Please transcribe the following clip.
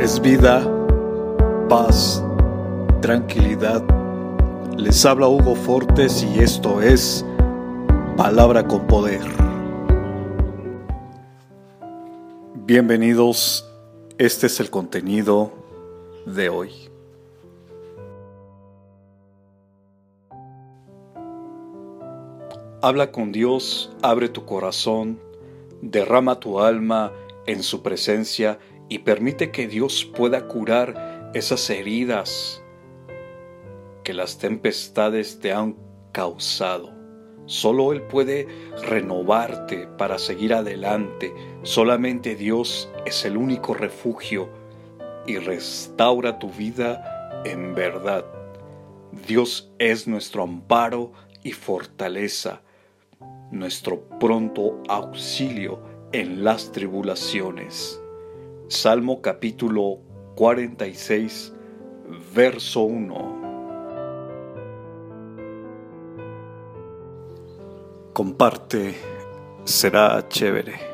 es vida, paz, tranquilidad. Les habla Hugo Fortes y esto es Palabra con Poder. Bienvenidos, este es el contenido de hoy. Habla con Dios, abre tu corazón, derrama tu alma en su presencia y permite que Dios pueda curar esas heridas que las tempestades te han causado. Solo Él puede renovarte para seguir adelante. Solamente Dios es el único refugio y restaura tu vida en verdad. Dios es nuestro amparo y fortaleza, nuestro pronto auxilio en las tribulaciones. Salmo capítulo 46, verso 1. Comparte, será chévere.